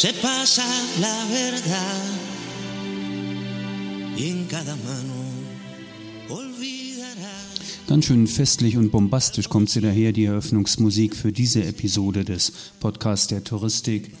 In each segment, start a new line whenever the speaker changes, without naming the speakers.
se pasa la verdad y en cada mano olvidará.
Ganz schön festlich und bombastisch kommt sie daher, die Eröffnungsmusik für diese Episode des Podcasts der Touristik.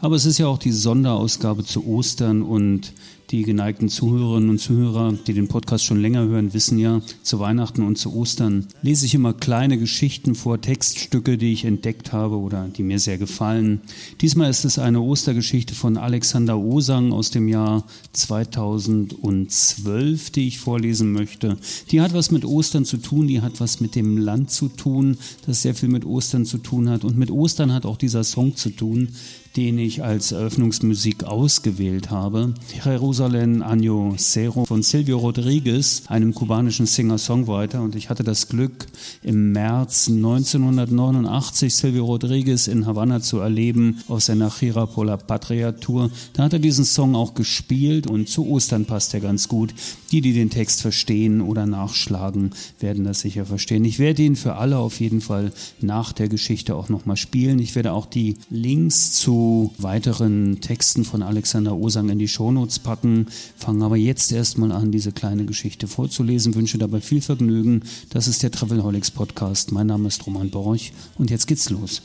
Aber es ist ja auch die Sonderausgabe zu Ostern und die geneigten Zuhörerinnen und Zuhörer, die den Podcast schon länger hören, wissen ja, zu Weihnachten und zu Ostern lese ich immer kleine Geschichten vor, Textstücke, die ich entdeckt habe oder die mir sehr gefallen. Diesmal ist es eine Ostergeschichte von Alexander Osang aus dem Jahr 2012, die ich vorlesen möchte. Die hat was mit Ostern zu tun, die hat was mit dem Land zu tun, das sehr viel mit Ostern zu tun hat. Und mit Ostern hat auch dieser Song zu tun, den ich als Eröffnungsmusik ausgewählt habe. Jerusalem Año Cero von Silvio Rodriguez, einem kubanischen Singer-Songwriter. Und ich hatte das Glück, im März 1989 Silvio Rodriguez in Havanna zu erleben auf seiner Gira por Patria Tour. Da hat er diesen Song auch gespielt und zu Ostern passt er ganz gut. Die, die den Text verstehen oder nachschlagen, werden das sicher verstehen. Ich werde ihn für alle auf jeden Fall nach der Geschichte auch nochmal spielen. Ich werde auch die Links zu weiteren Texten von Alexander Osang in die Shownotes packen. Fangen aber jetzt erstmal an, diese kleine Geschichte vorzulesen. Wünsche dabei viel Vergnügen. Das ist der Travelholics Podcast. Mein Name ist Roman Borch und jetzt geht's los.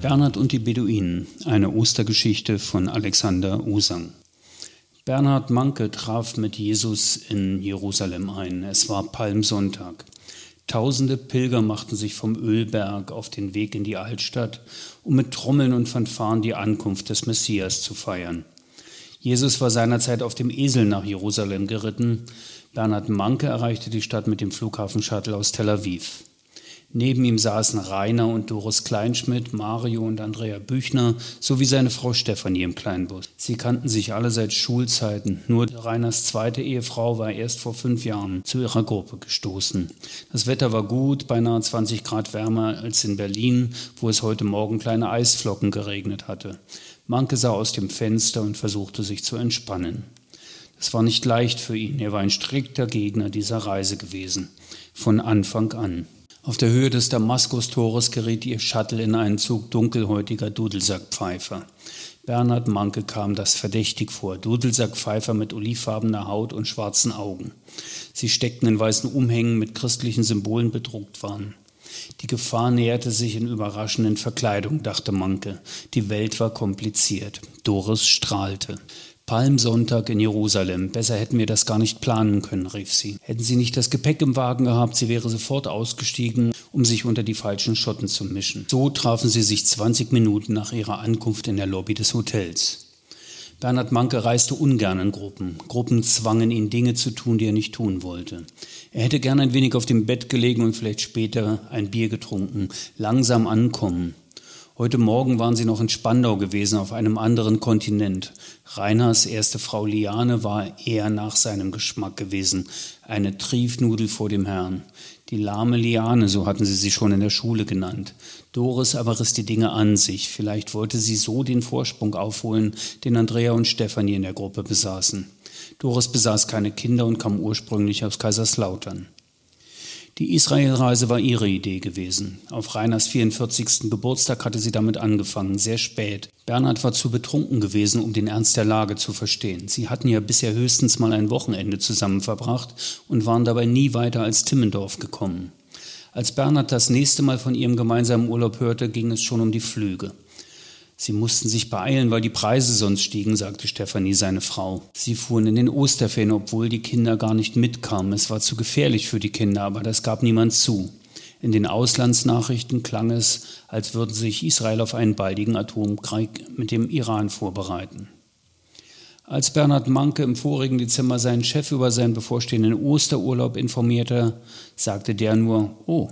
Bernhard und die Beduinen, eine Ostergeschichte von Alexander Osang. Bernhard Manke traf mit Jesus in Jerusalem ein. Es war Palmsonntag. Tausende Pilger machten sich vom Ölberg auf den Weg in die Altstadt, um mit Trommeln und Fanfaren die Ankunft des Messias zu feiern. Jesus war seinerzeit auf dem Esel nach Jerusalem geritten. Bernhard Manke erreichte die Stadt mit dem Flughafen-Shuttle aus Tel Aviv. Neben ihm saßen Rainer und Doris Kleinschmidt, Mario und Andrea Büchner sowie seine Frau Stefanie im Kleinbus. Sie kannten sich alle seit Schulzeiten. Nur Rainers zweite Ehefrau war erst vor fünf Jahren zu ihrer Gruppe gestoßen. Das Wetter war gut, beinahe 20 Grad wärmer als in Berlin, wo es heute Morgen kleine Eisflocken geregnet hatte. Manke sah aus dem Fenster und versuchte sich zu entspannen. Es war nicht leicht für ihn. Er war ein strikter Gegner dieser Reise gewesen. Von Anfang an. Auf der Höhe des Damaskus-Tores geriet ihr Shuttle in einen Zug dunkelhäutiger Dudelsackpfeifer. Bernhard Manke kam das verdächtig vor. Dudelsackpfeifer mit olivfarbener Haut und schwarzen Augen. Sie steckten in weißen Umhängen mit christlichen Symbolen bedruckt waren. Die Gefahr näherte sich in überraschenden Verkleidungen, dachte Manke. Die Welt war kompliziert. Doris strahlte. Palmsonntag in Jerusalem. Besser hätten wir das gar nicht planen können, rief sie. Hätten sie nicht das Gepäck im Wagen gehabt, sie wäre sofort ausgestiegen, um sich unter die falschen Schotten zu mischen. So trafen sie sich 20 Minuten nach ihrer Ankunft in der Lobby des Hotels. Bernhard Manke reiste ungern in Gruppen. Gruppen zwangen ihn, Dinge zu tun, die er nicht tun wollte. Er hätte gern ein wenig auf dem Bett gelegen und vielleicht später ein Bier getrunken, langsam ankommen. Heute Morgen waren sie noch in Spandau gewesen, auf einem anderen Kontinent. Reiners erste Frau Liane war eher nach seinem Geschmack gewesen. Eine Triefnudel vor dem Herrn. Die lahme Liane, so hatten sie sie schon in der Schule genannt. Doris aber riss die Dinge an sich. Vielleicht wollte sie so den Vorsprung aufholen, den Andrea und Stefanie in der Gruppe besaßen. Doris besaß keine Kinder und kam ursprünglich aus Kaiserslautern. Die Israelreise war ihre Idee gewesen. Auf Reiners 44. Geburtstag hatte sie damit angefangen, sehr spät. Bernhard war zu betrunken gewesen, um den Ernst der Lage zu verstehen. Sie hatten ja bisher höchstens mal ein Wochenende zusammen verbracht und waren dabei nie weiter als Timmendorf gekommen. Als Bernhard das nächste Mal von ihrem gemeinsamen Urlaub hörte, ging es schon um die Flüge. Sie mussten sich beeilen, weil die Preise sonst stiegen, sagte Stefanie, seine Frau. Sie fuhren in den Osterferien, obwohl die Kinder gar nicht mitkamen. Es war zu gefährlich für die Kinder, aber das gab niemand zu. In den Auslandsnachrichten klang es, als würde sich Israel auf einen baldigen Atomkrieg mit dem Iran vorbereiten. Als Bernhard Manke im vorigen Dezember seinen Chef über seinen bevorstehenden Osterurlaub informierte, sagte der nur, oh,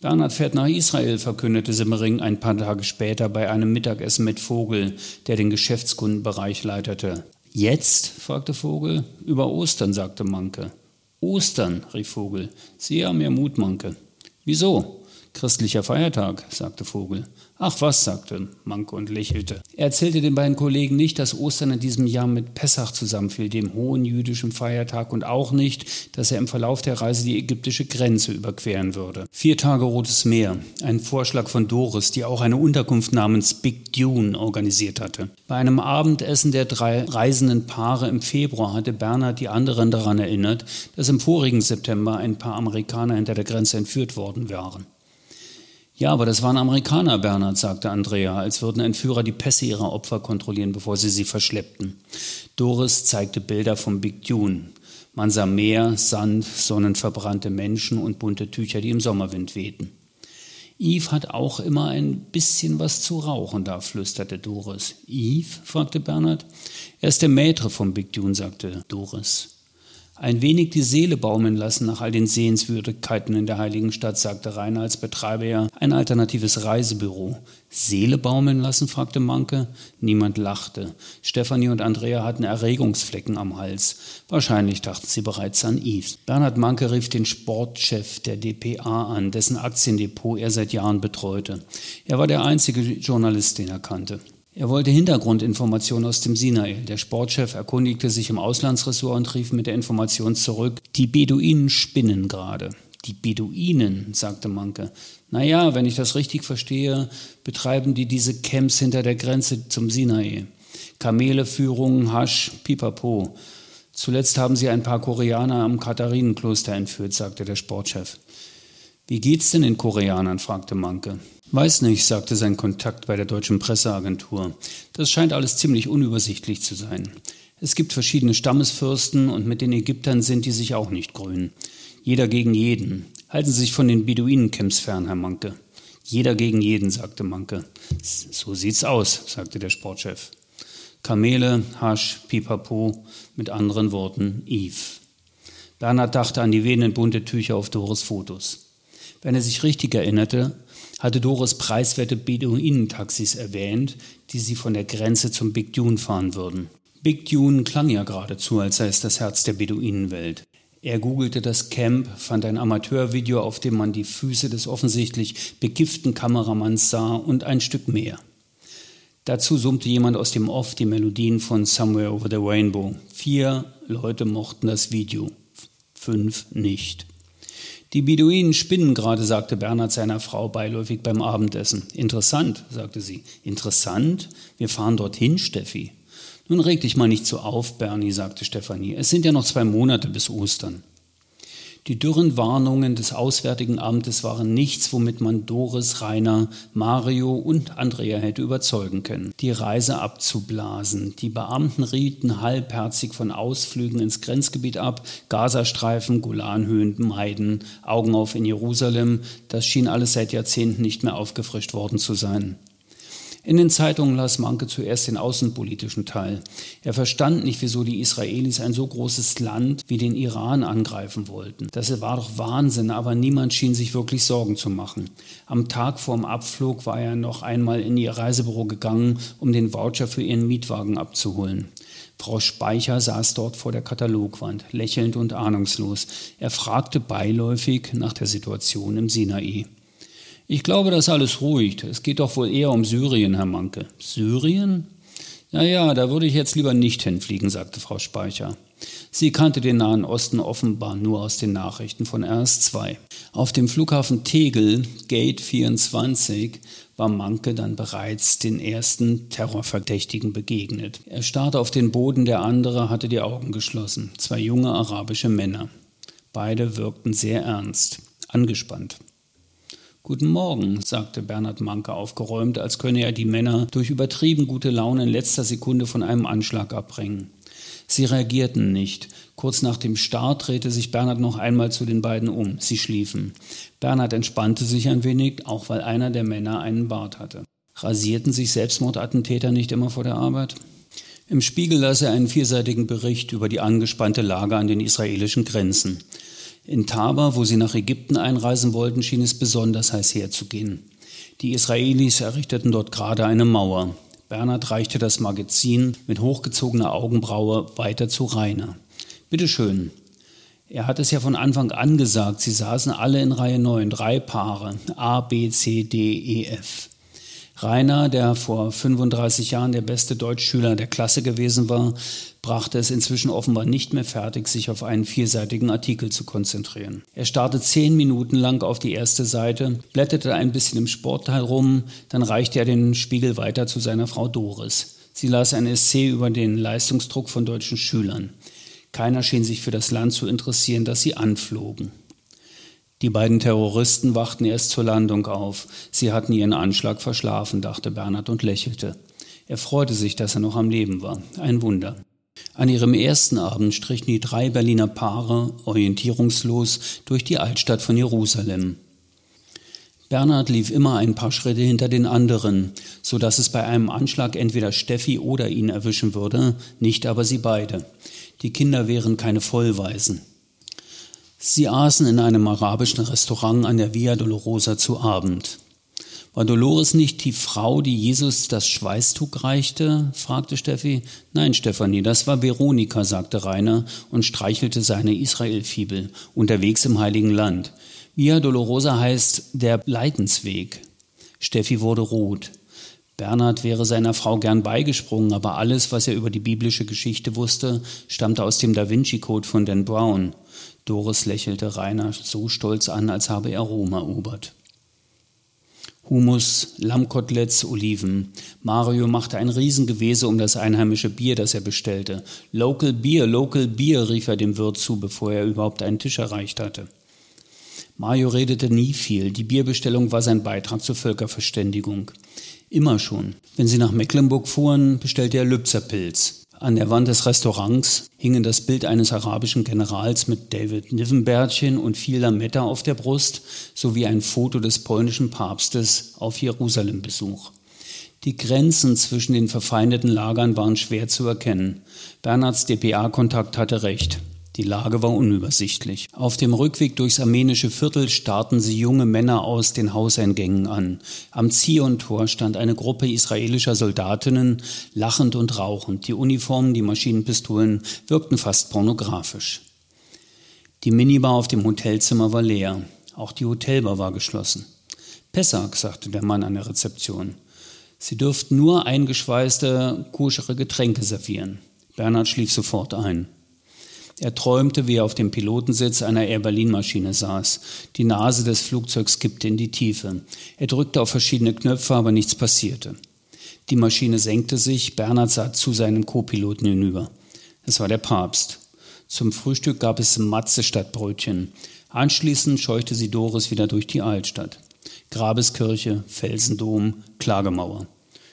Bernhard fährt nach Israel, verkündete Simmering ein paar Tage später bei einem Mittagessen mit Vogel, der den Geschäftskundenbereich leitete. Jetzt? fragte Vogel. Über Ostern, sagte Manke. Ostern, rief Vogel. Sie haben mehr Mut, Manke. Wieso? Christlicher Feiertag, sagte Vogel. Ach was, sagte Manke und lächelte. Er erzählte den beiden Kollegen nicht, dass Ostern in diesem Jahr mit Pessach zusammenfiel, dem hohen jüdischen Feiertag, und auch nicht, dass er im Verlauf der Reise die ägyptische Grenze überqueren würde. Vier Tage Rotes Meer, ein Vorschlag von Doris, die auch eine Unterkunft namens Big Dune organisiert hatte. Bei einem Abendessen der drei reisenden Paare im Februar hatte Bernhard die anderen daran erinnert, dass im vorigen September ein paar Amerikaner hinter der Grenze entführt worden waren. Ja, aber das waren Amerikaner, Bernhard, sagte Andrea, als würden Entführer die Pässe ihrer Opfer kontrollieren, bevor sie sie verschleppten. Doris zeigte Bilder vom Big Dune. Man sah Meer, Sand, sonnenverbrannte Menschen und bunte Tücher, die im Sommerwind wehten. Yves hat auch immer ein bisschen was zu rauchen da, flüsterte Doris. Yves? fragte Bernhard. Er ist der Maître vom Big Dune, sagte Doris. Ein wenig die Seele baumeln lassen nach all den Sehenswürdigkeiten in der heiligen Stadt, sagte Rainer als Betreiber ja ein alternatives Reisebüro. Seele baumeln lassen? fragte Manke. Niemand lachte. Stefanie und Andrea hatten Erregungsflecken am Hals. Wahrscheinlich dachten sie bereits an Yves. Bernhard Manke rief den Sportchef der DPA an, dessen Aktiendepot er seit Jahren betreute. Er war der einzige Journalist, den er kannte. Er wollte Hintergrundinformationen aus dem Sinai. Der Sportchef erkundigte sich im Auslandsressort und rief mit der Information zurück, die Beduinen spinnen gerade. Die Beduinen, sagte Manke. Naja, wenn ich das richtig verstehe, betreiben die diese Camps hinter der Grenze zum Sinai. Kameleführungen, Hasch, Pipapo. Zuletzt haben sie ein paar Koreaner am Katharinenkloster entführt, sagte der Sportchef. Wie geht's denn den Koreanern? fragte Manke. Weiß nicht, sagte sein Kontakt bei der deutschen Presseagentur. Das scheint alles ziemlich unübersichtlich zu sein. Es gibt verschiedene Stammesfürsten und mit den Ägyptern sind die sich auch nicht grün. Jeder gegen jeden. Halten Sie sich von den Beduinencamps fern, Herr Manke. Jeder gegen jeden, sagte Manke. So sieht's aus, sagte der Sportchef. Kamele, Hasch, Pipapo, mit anderen Worten Eve. Bernhard dachte an die wehenden bunte Tücher auf Doris Fotos. Wenn er sich richtig erinnerte, hatte Doris preiswerte Beduinentaxis erwähnt, die sie von der Grenze zum Big Dune fahren würden. Big Dune klang ja geradezu, als sei es das Herz der Beduinenwelt. Er googelte das Camp, fand ein Amateurvideo, auf dem man die Füße des offensichtlich begifften Kameramanns sah und ein Stück mehr. Dazu summte jemand aus dem Off die Melodien von Somewhere Over the Rainbow. Vier Leute mochten das Video, fünf nicht. Die Beduinen spinnen gerade, sagte Bernhard seiner Frau beiläufig beim Abendessen. Interessant, sagte sie. Interessant? Wir fahren dorthin, Steffi. Nun reg dich mal nicht so auf, Bernie, sagte Stefanie. Es sind ja noch zwei Monate bis Ostern. Die dürren Warnungen des Auswärtigen Amtes waren nichts, womit man Doris, Rainer, Mario und Andrea hätte überzeugen können, die Reise abzublasen. Die Beamten rieten halbherzig von Ausflügen ins Grenzgebiet ab, Gazastreifen, Golanhöhen meiden, Augen auf in Jerusalem. Das schien alles seit Jahrzehnten nicht mehr aufgefrischt worden zu sein. In den Zeitungen las Manke zuerst den außenpolitischen Teil. Er verstand nicht, wieso die Israelis ein so großes Land wie den Iran angreifen wollten. Das war doch Wahnsinn, aber niemand schien sich wirklich Sorgen zu machen. Am Tag vor dem Abflug war er noch einmal in ihr Reisebüro gegangen, um den Voucher für ihren Mietwagen abzuholen. Frau Speicher saß dort vor der Katalogwand, lächelnd und ahnungslos. Er fragte beiläufig nach der Situation im Sinai. Ich glaube, das alles ruhig. Es geht doch wohl eher um Syrien, Herr Manke. Syrien? Ja, ja, da würde ich jetzt lieber nicht hinfliegen, sagte Frau Speicher. Sie kannte den Nahen Osten offenbar nur aus den Nachrichten von RS2. Auf dem Flughafen Tegel, Gate 24, war Manke dann bereits den ersten Terrorverdächtigen begegnet. Er starrte auf den Boden, der andere hatte die Augen geschlossen. Zwei junge arabische Männer. Beide wirkten sehr ernst, angespannt. Guten Morgen, sagte Bernhard Manke aufgeräumt, als könne er die Männer durch übertrieben gute Laune in letzter Sekunde von einem Anschlag abbringen. Sie reagierten nicht. Kurz nach dem Start drehte sich Bernhard noch einmal zu den beiden um. Sie schliefen. Bernhard entspannte sich ein wenig, auch weil einer der Männer einen Bart hatte. Rasierten sich Selbstmordattentäter nicht immer vor der Arbeit? Im Spiegel las er einen vierseitigen Bericht über die angespannte Lage an den israelischen Grenzen. In Taba, wo sie nach Ägypten einreisen wollten, schien es besonders heiß herzugehen. Die Israelis errichteten dort gerade eine Mauer. Bernhard reichte das Magazin mit hochgezogener Augenbraue weiter zu Rainer. Bitte schön. Er hat es ja von Anfang an gesagt, sie saßen alle in Reihe 9, drei Paare, A, B, C, D, E, F. Rainer, der vor 35 Jahren der beste Deutschschüler der Klasse gewesen war, brachte es inzwischen offenbar nicht mehr fertig, sich auf einen vierseitigen Artikel zu konzentrieren. Er starrte zehn Minuten lang auf die erste Seite, blätterte ein bisschen im Sportteil rum, dann reichte er den Spiegel weiter zu seiner Frau Doris. Sie las ein Essay über den Leistungsdruck von deutschen Schülern. Keiner schien sich für das Land zu interessieren, das sie anflogen. Die beiden Terroristen wachten erst zur Landung auf. Sie hatten ihren Anschlag verschlafen, dachte Bernhard und lächelte. Er freute sich, dass er noch am Leben war. Ein Wunder. An ihrem ersten Abend strichen die drei Berliner Paare orientierungslos durch die Altstadt von Jerusalem. Bernhard lief immer ein paar Schritte hinter den anderen, so dass es bei einem Anschlag entweder Steffi oder ihn erwischen würde, nicht aber sie beide. Die Kinder wären keine Vollweisen. Sie aßen in einem arabischen Restaurant an der Via Dolorosa zu Abend. War Dolores nicht die Frau, die Jesus das Schweißtuch reichte? fragte Steffi. Nein, Stefanie, das war Veronika, sagte Rainer und streichelte seine Israelfibel, unterwegs im Heiligen Land. Via Dolorosa heißt der Leidensweg. Steffi wurde rot. Bernhard wäre seiner Frau gern beigesprungen, aber alles, was er über die biblische Geschichte wusste, stammte aus dem Da Vinci Code von Dan Brown. Doris lächelte Rainer so stolz an, als habe er Rom erobert. Humus, Lammkoteletts, Oliven. Mario machte ein Riesengewese um das einheimische Bier, das er bestellte. Local Beer, Local Beer, rief er dem Wirt zu, bevor er überhaupt einen Tisch erreicht hatte. Mario redete nie viel. Die Bierbestellung war sein Beitrag zur Völkerverständigung. Immer schon. Wenn sie nach Mecklenburg fuhren, bestellte er Lübzerpilz. An der Wand des Restaurants hingen das Bild eines arabischen Generals mit David Nivenbärtchen und viel Lametta auf der Brust sowie ein Foto des polnischen Papstes auf Jerusalem-Besuch. Die Grenzen zwischen den verfeindeten Lagern waren schwer zu erkennen. Bernhards DPA-Kontakt hatte recht. Die Lage war unübersichtlich. Auf dem Rückweg durchs armenische Viertel starrten sie junge Männer aus den Hauseingängen an. Am Ziontor stand eine Gruppe israelischer Soldatinnen, lachend und rauchend. Die Uniformen, die Maschinenpistolen wirkten fast pornografisch. Die Minibar auf dem Hotelzimmer war leer. Auch die Hotelbar war geschlossen. Pessac, sagte der Mann an der Rezeption. Sie dürften nur eingeschweißte, koschere Getränke servieren. Bernhard schlief sofort ein. Er träumte, wie er auf dem Pilotensitz einer Air Berlin Maschine saß. Die Nase des Flugzeugs kippte in die Tiefe. Er drückte auf verschiedene Knöpfe, aber nichts passierte. Die Maschine senkte sich, Bernhard sah zu seinem Co-Piloten hinüber. Es war der Papst. Zum Frühstück gab es Matze statt Brötchen. Anschließend scheuchte sie Doris wieder durch die Altstadt. Grabeskirche, Felsendom, Klagemauer.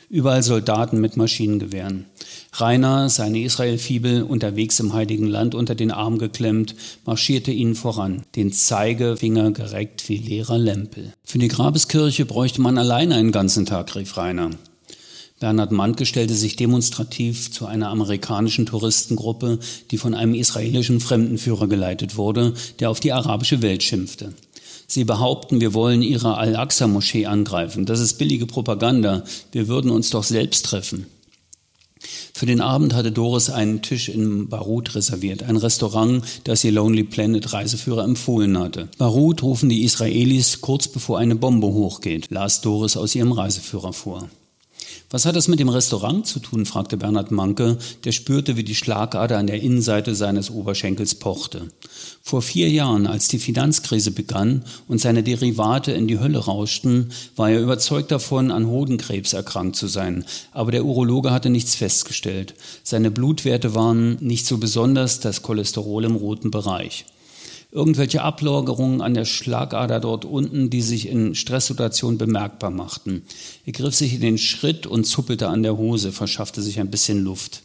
Überall Soldaten mit Maschinengewehren. Rainer, seine Israelfibel, unterwegs im Heiligen Land unter den Arm geklemmt, marschierte ihnen voran, den Zeigefinger gereckt wie leerer Lempel. Für die Grabeskirche bräuchte man alleine einen ganzen Tag, rief Rainer. Bernhard Mantke stellte sich demonstrativ zu einer amerikanischen Touristengruppe, die von einem israelischen Fremdenführer geleitet wurde, der auf die arabische Welt schimpfte. Sie behaupten, wir wollen ihre Al-Aqsa-Moschee angreifen. Das ist billige Propaganda. Wir würden uns doch selbst treffen. Für den Abend hatte Doris einen Tisch in Barut reserviert, ein Restaurant, das ihr Lonely Planet Reiseführer empfohlen hatte. Barut rufen die Israelis kurz bevor eine Bombe hochgeht, las Doris aus ihrem Reiseführer vor. Was hat das mit dem Restaurant zu tun? fragte Bernhard Manke, der spürte, wie die Schlagader an der Innenseite seines Oberschenkels pochte. Vor vier Jahren, als die Finanzkrise begann und seine Derivate in die Hölle rauschten, war er überzeugt davon, an Hodenkrebs erkrankt zu sein. Aber der Urologe hatte nichts festgestellt. Seine Blutwerte waren nicht so besonders, das Cholesterol im roten Bereich irgendwelche Ablagerungen an der Schlagader dort unten, die sich in Stresssituationen bemerkbar machten. Er griff sich in den Schritt und zuppelte an der Hose, verschaffte sich ein bisschen Luft.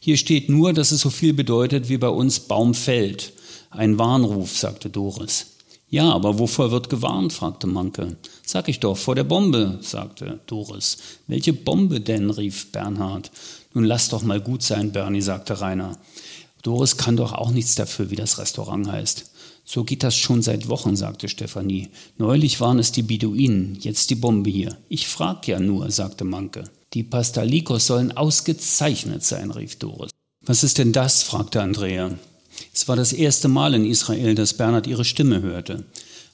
Hier steht nur, dass es so viel bedeutet wie bei uns Baum fällt. Ein Warnruf, sagte Doris. Ja, aber wovor wird gewarnt? fragte Manke. Sag ich doch, vor der Bombe, sagte Doris. Welche Bombe denn? rief Bernhard. Nun lass doch mal gut sein, Bernie, sagte Rainer. Doris kann doch auch nichts dafür, wie das Restaurant heißt. So geht das schon seit Wochen, sagte Stefanie. Neulich waren es die Beduinen, jetzt die Bombe hier. Ich frag ja nur, sagte Manke. Die Pastalikos sollen ausgezeichnet sein, rief Doris. Was ist denn das? fragte Andrea. Es war das erste Mal in Israel, dass Bernhard ihre Stimme hörte.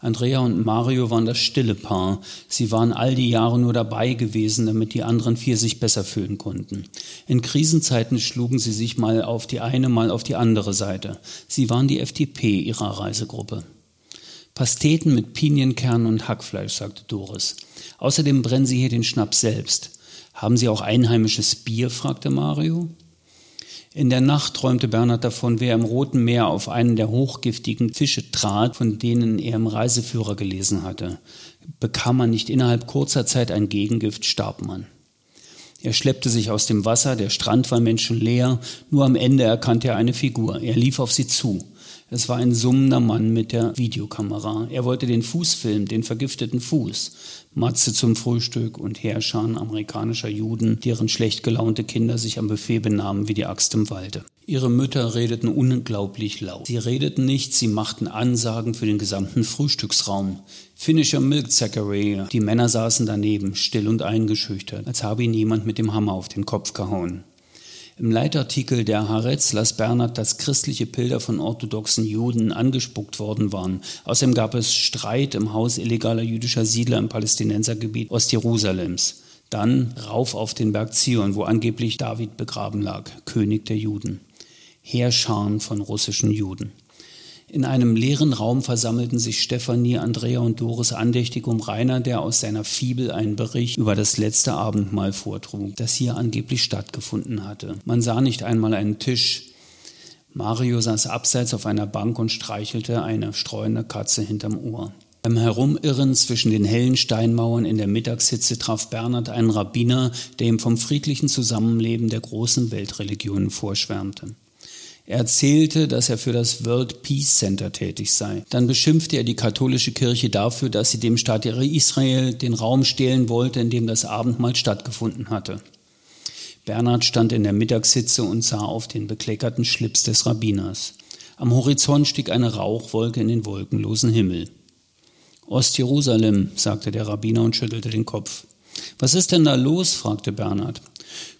Andrea und Mario waren das stille Paar. Sie waren all die Jahre nur dabei gewesen, damit die anderen vier sich besser fühlen konnten. In Krisenzeiten schlugen sie sich mal auf die eine, mal auf die andere Seite. Sie waren die FDP ihrer Reisegruppe. Pasteten mit Pinienkernen und Hackfleisch, sagte Doris. Außerdem brennen Sie hier den Schnaps selbst. Haben Sie auch einheimisches Bier? fragte Mario. In der Nacht träumte Bernhard davon, wie er im Roten Meer auf einen der hochgiftigen Fische trat, von denen er im Reiseführer gelesen hatte. Bekam man nicht innerhalb kurzer Zeit ein Gegengift, starb man. Er schleppte sich aus dem Wasser, der Strand war menschenleer, nur am Ende erkannte er eine Figur. Er lief auf sie zu. Es war ein summender Mann mit der Videokamera. Er wollte den Fuß filmen, den vergifteten Fuß. Matze zum Frühstück und Herrscher amerikanischer Juden, deren schlecht gelaunte Kinder sich am Buffet benahmen wie die Axt im Walde. Ihre Mütter redeten unglaublich laut. Sie redeten nicht, sie machten Ansagen für den gesamten Frühstücksraum. Finisher Milk Zachary. Die Männer saßen daneben, still und eingeschüchtert, als habe ihn jemand mit dem Hammer auf den Kopf gehauen. Im Leitartikel der Haaretz las Bernhard, dass christliche Bilder von orthodoxen Juden angespuckt worden waren. Außerdem gab es Streit im Haus illegaler jüdischer Siedler im Palästinensergebiet Ostjerusalems. Dann rauf auf den Berg Zion, wo angeblich David begraben lag, König der Juden. Heerscharen von russischen Juden. In einem leeren Raum versammelten sich Stefanie, Andrea und Doris andächtig um Rainer, der aus seiner Fibel einen Bericht über das letzte Abendmahl vortrug, das hier angeblich stattgefunden hatte. Man sah nicht einmal einen Tisch. Mario saß abseits auf einer Bank und streichelte eine streuende Katze hinterm Ohr. Beim Herumirren zwischen den hellen Steinmauern in der Mittagshitze traf Bernhard einen Rabbiner, der ihm vom friedlichen Zusammenleben der großen Weltreligionen vorschwärmte. Er erzählte, dass er für das World Peace Center tätig sei. Dann beschimpfte er die katholische Kirche dafür, dass sie dem Staat Israel den Raum stehlen wollte, in dem das Abendmahl stattgefunden hatte. Bernhard stand in der Mittagssitze und sah auf den bekleckerten Schlips des Rabbiners. Am Horizont stieg eine Rauchwolke in den wolkenlosen Himmel. Ostjerusalem, sagte der Rabbiner und schüttelte den Kopf. Was ist denn da los? fragte Bernhard.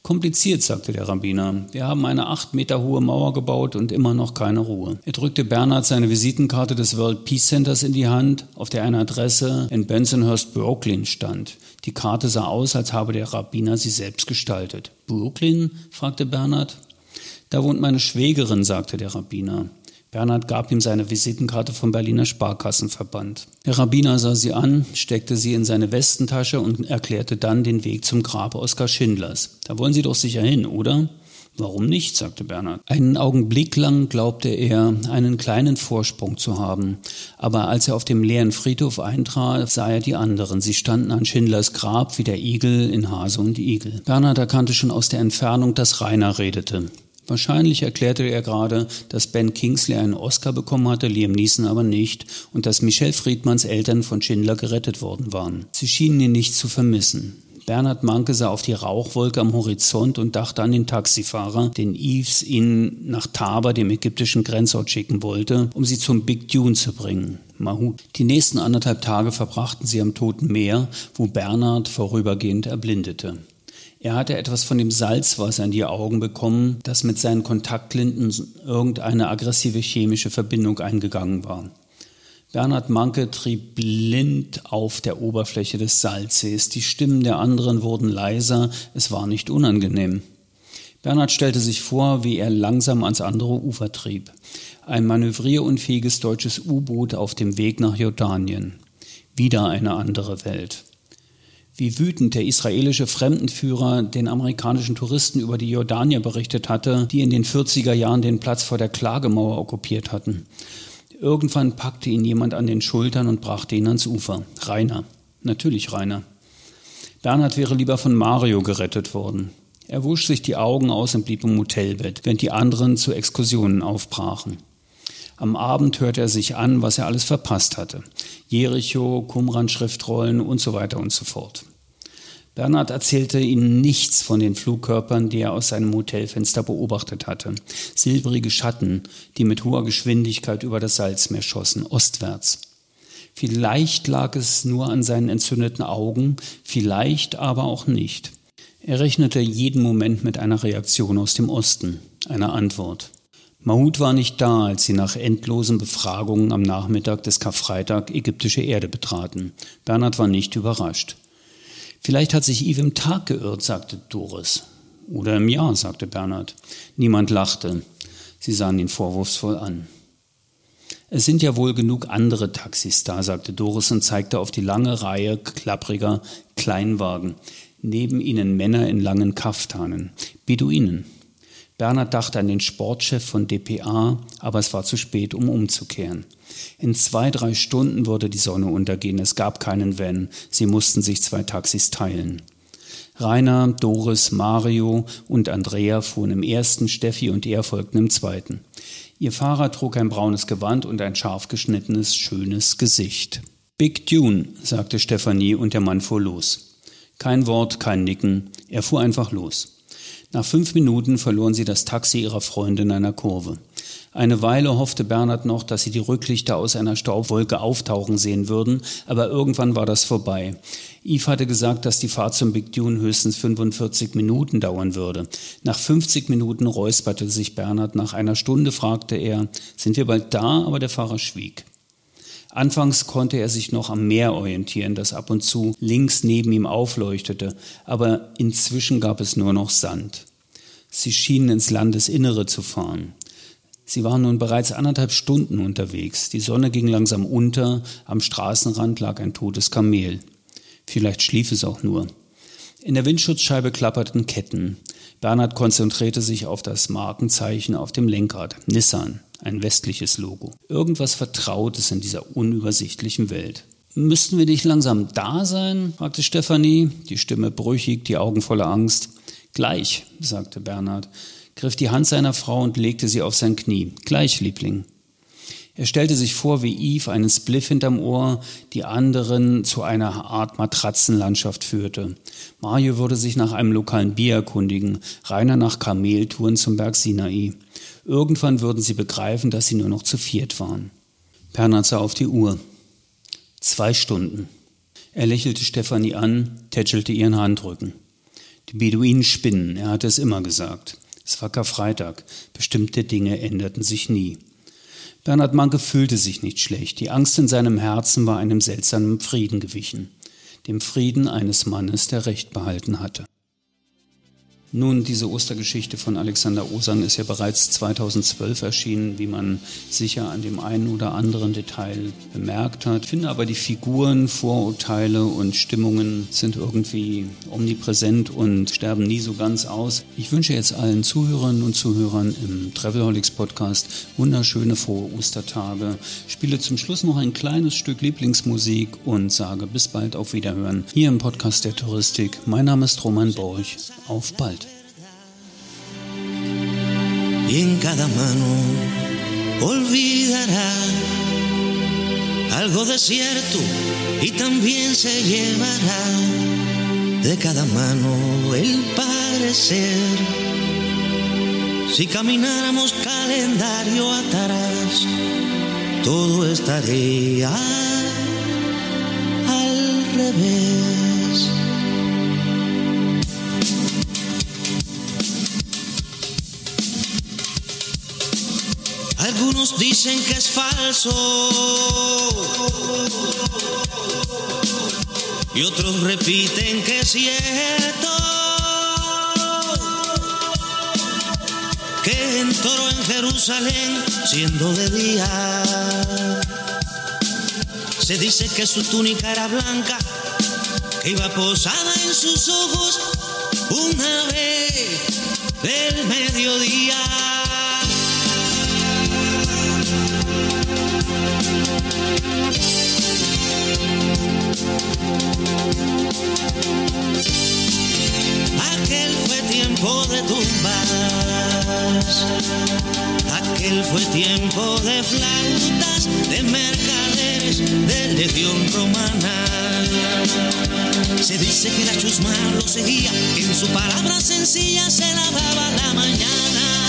Kompliziert, sagte der Rabbiner. Wir haben eine acht Meter hohe Mauer gebaut und immer noch keine Ruhe. Er drückte Bernhard seine Visitenkarte des World Peace Centers in die Hand, auf der eine Adresse in Bensonhurst, Brooklyn stand. Die Karte sah aus, als habe der Rabbiner sie selbst gestaltet. Brooklyn? fragte Bernhard. Da wohnt meine Schwägerin, sagte der Rabbiner. Bernhard gab ihm seine Visitenkarte vom Berliner Sparkassenverband. Der Rabbiner sah sie an, steckte sie in seine Westentasche und erklärte dann den Weg zum Grab Oskar Schindlers. Da wollen Sie doch sicher hin, oder? Warum nicht? sagte Bernhard. Einen Augenblick lang glaubte er, einen kleinen Vorsprung zu haben. Aber als er auf dem leeren Friedhof eintrat, sah er die anderen. Sie standen an Schindlers Grab wie der Igel in Hase und Igel. Bernhard erkannte schon aus der Entfernung, dass Rainer redete. Wahrscheinlich erklärte er gerade, dass Ben Kingsley einen Oscar bekommen hatte, Liam Neeson aber nicht, und dass Michelle Friedmanns Eltern von Schindler gerettet worden waren. Sie schienen ihn nicht zu vermissen. Bernhard Manke sah auf die Rauchwolke am Horizont und dachte an den Taxifahrer, den Eves ihn nach Taba, dem ägyptischen Grenzort, schicken wollte, um sie zum Big Dune zu bringen. Mahu. Die nächsten anderthalb Tage verbrachten sie am Toten Meer, wo Bernhard vorübergehend erblindete. Er hatte etwas von dem Salzwasser in die Augen bekommen, das mit seinen Kontaktlinsen irgendeine aggressive chemische Verbindung eingegangen war. Bernhard Manke trieb blind auf der Oberfläche des Salzsees. Die Stimmen der anderen wurden leiser, es war nicht unangenehm. Bernhard stellte sich vor, wie er langsam ans andere Ufer trieb. Ein manövrierunfähiges deutsches U-Boot auf dem Weg nach Jordanien. Wieder eine andere Welt wie wütend der israelische Fremdenführer den amerikanischen Touristen über die Jordanier berichtet hatte, die in den 40er Jahren den Platz vor der Klagemauer okkupiert hatten. Irgendwann packte ihn jemand an den Schultern und brachte ihn ans Ufer. Rainer. Natürlich Rainer. Bernhard wäre lieber von Mario gerettet worden. Er wusch sich die Augen aus und blieb im Hotelbett, während die anderen zu Exkursionen aufbrachen. Am Abend hörte er sich an, was er alles verpasst hatte. Jericho, Qumran-Schriftrollen und so weiter und so fort. Bernhard erzählte ihnen nichts von den Flugkörpern, die er aus seinem Hotelfenster beobachtet hatte. Silbrige Schatten, die mit hoher Geschwindigkeit über das Salzmeer schossen, ostwärts. Vielleicht lag es nur an seinen entzündeten Augen, vielleicht aber auch nicht. Er rechnete jeden Moment mit einer Reaktion aus dem Osten, einer Antwort. Mahut war nicht da, als sie nach endlosen Befragungen am Nachmittag des Karfreitag ägyptische Erde betraten. Bernhard war nicht überrascht. Vielleicht hat sich Yves im Tag geirrt, sagte Doris. Oder im Jahr, sagte Bernhard. Niemand lachte. Sie sahen ihn vorwurfsvoll an. Es sind ja wohl genug andere Taxis da, sagte Doris und zeigte auf die lange Reihe klappriger Kleinwagen. Neben ihnen Männer in langen Kaftanen. Beduinen. Bernhard dachte an den Sportchef von dpa, aber es war zu spät, um umzukehren. In zwei, drei Stunden würde die Sonne untergehen. Es gab keinen Van. Sie mussten sich zwei Taxis teilen. Rainer, Doris, Mario und Andrea fuhren im ersten, Steffi und er folgten im zweiten. Ihr Fahrer trug ein braunes Gewand und ein scharf geschnittenes, schönes Gesicht. Big Dune, sagte Stefanie und der Mann fuhr los. Kein Wort, kein Nicken, er fuhr einfach los. Nach fünf Minuten verloren sie das Taxi ihrer Freundin in einer Kurve. Eine Weile hoffte Bernhard noch, dass sie die Rücklichter aus einer Staubwolke auftauchen sehen würden, aber irgendwann war das vorbei. Yves hatte gesagt, dass die Fahrt zum Big Dune höchstens 45 Minuten dauern würde. Nach 50 Minuten räusperte sich Bernhard. Nach einer Stunde fragte er, sind wir bald da? Aber der Fahrer schwieg. Anfangs konnte er sich noch am Meer orientieren, das ab und zu links neben ihm aufleuchtete, aber inzwischen gab es nur noch Sand. Sie schienen ins Landesinnere zu fahren. Sie waren nun bereits anderthalb Stunden unterwegs. Die Sonne ging langsam unter, am Straßenrand lag ein totes Kamel. Vielleicht schlief es auch nur. In der Windschutzscheibe klapperten Ketten. Bernhard konzentrierte sich auf das Markenzeichen auf dem Lenkrad. Nissan ein westliches Logo. Irgendwas Vertrautes in dieser unübersichtlichen Welt. Müssten wir nicht langsam da sein? fragte Stefanie, die Stimme brüchig, die Augen voller Angst. Gleich, sagte Bernhard, griff die Hand seiner Frau und legte sie auf sein Knie. Gleich, Liebling. Er stellte sich vor, wie Eve einen Spliff hinterm Ohr, die anderen zu einer Art Matratzenlandschaft führte. Mario würde sich nach einem lokalen Bier erkundigen, Rainer nach Kameltouren zum Berg Sinai. Irgendwann würden sie begreifen, dass sie nur noch zu viert waren. Bernhard sah auf die Uhr. Zwei Stunden. Er lächelte Stefanie an, tätschelte ihren Handrücken. Die Beduinen spinnen, er hatte es immer gesagt. Es war Karfreitag. Bestimmte Dinge änderten sich nie. Bernhard Manke fühlte sich nicht schlecht. Die Angst in seinem Herzen war einem seltsamen Frieden gewichen. Dem Frieden eines Mannes, der Recht behalten hatte. Nun, diese Ostergeschichte von Alexander Osang ist ja bereits 2012 erschienen, wie man sicher an dem einen oder anderen Detail bemerkt hat. Ich finde aber die Figuren, Vorurteile und Stimmungen sind irgendwie omnipräsent und sterben nie so ganz aus. Ich wünsche jetzt allen Zuhörerinnen und Zuhörern im Travelholics Podcast wunderschöne frohe Ostertage. Spiele zum Schluss noch ein kleines Stück Lieblingsmusik und sage bis bald auf Wiederhören hier im Podcast der Touristik. Mein Name ist Roman Borch. Auf bald.
Y en cada mano olvidará algo desierto y también se llevará de cada mano el parecer. Si camináramos calendario atrás, todo estaría al revés. Algunos dicen que es falso y otros repiten que es cierto. Que entró en Jerusalén siendo de día. Se dice que su túnica era blanca, que iba posada en sus ojos una vez del mediodía. Aquel fue tiempo de tumbas, aquel fue tiempo de flautas, de mercaderes, de legión romana. Se dice que la chusma lo seguía, en su palabra sencilla se lavaba la mañana.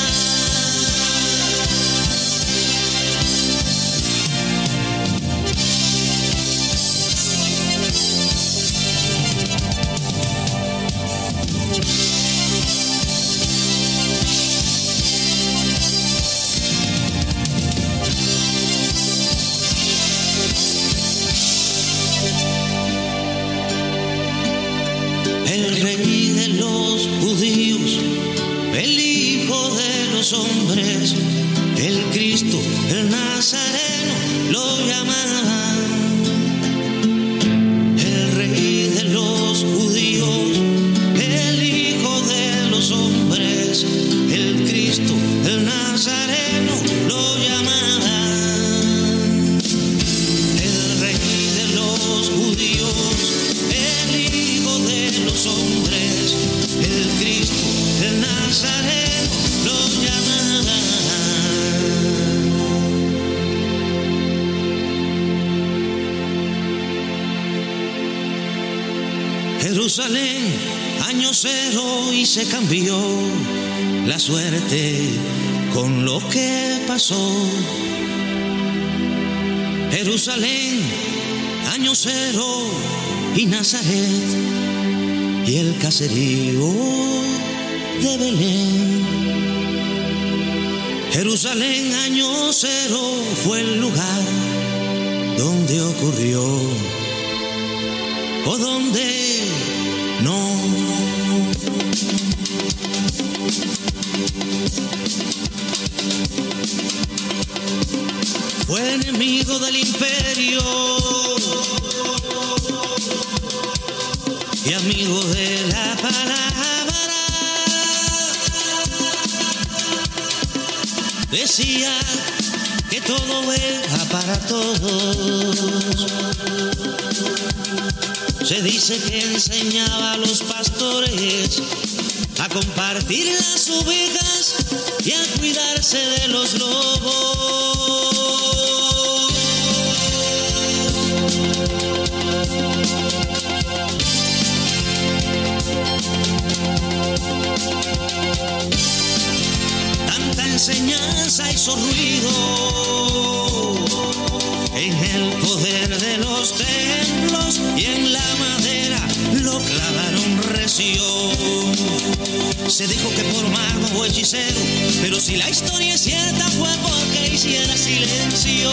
Se cambió la suerte con lo que pasó. Jerusalén, año cero y Nazaret y el caserío de Belén. Jerusalén, año cero fue el lugar donde ocurrió o donde no. Imperio y amigo de la palabra. Decía que todo era para todos. Se dice que enseñaba a los pastores a compartir las ovejas y a cuidarse de los lobos. Enseñanza hizo ruido en el poder de los templos y en la madera lo clavaron recio. Se dijo que por mago o hechicero, pero si la historia es cierta fue porque hiciera silencio.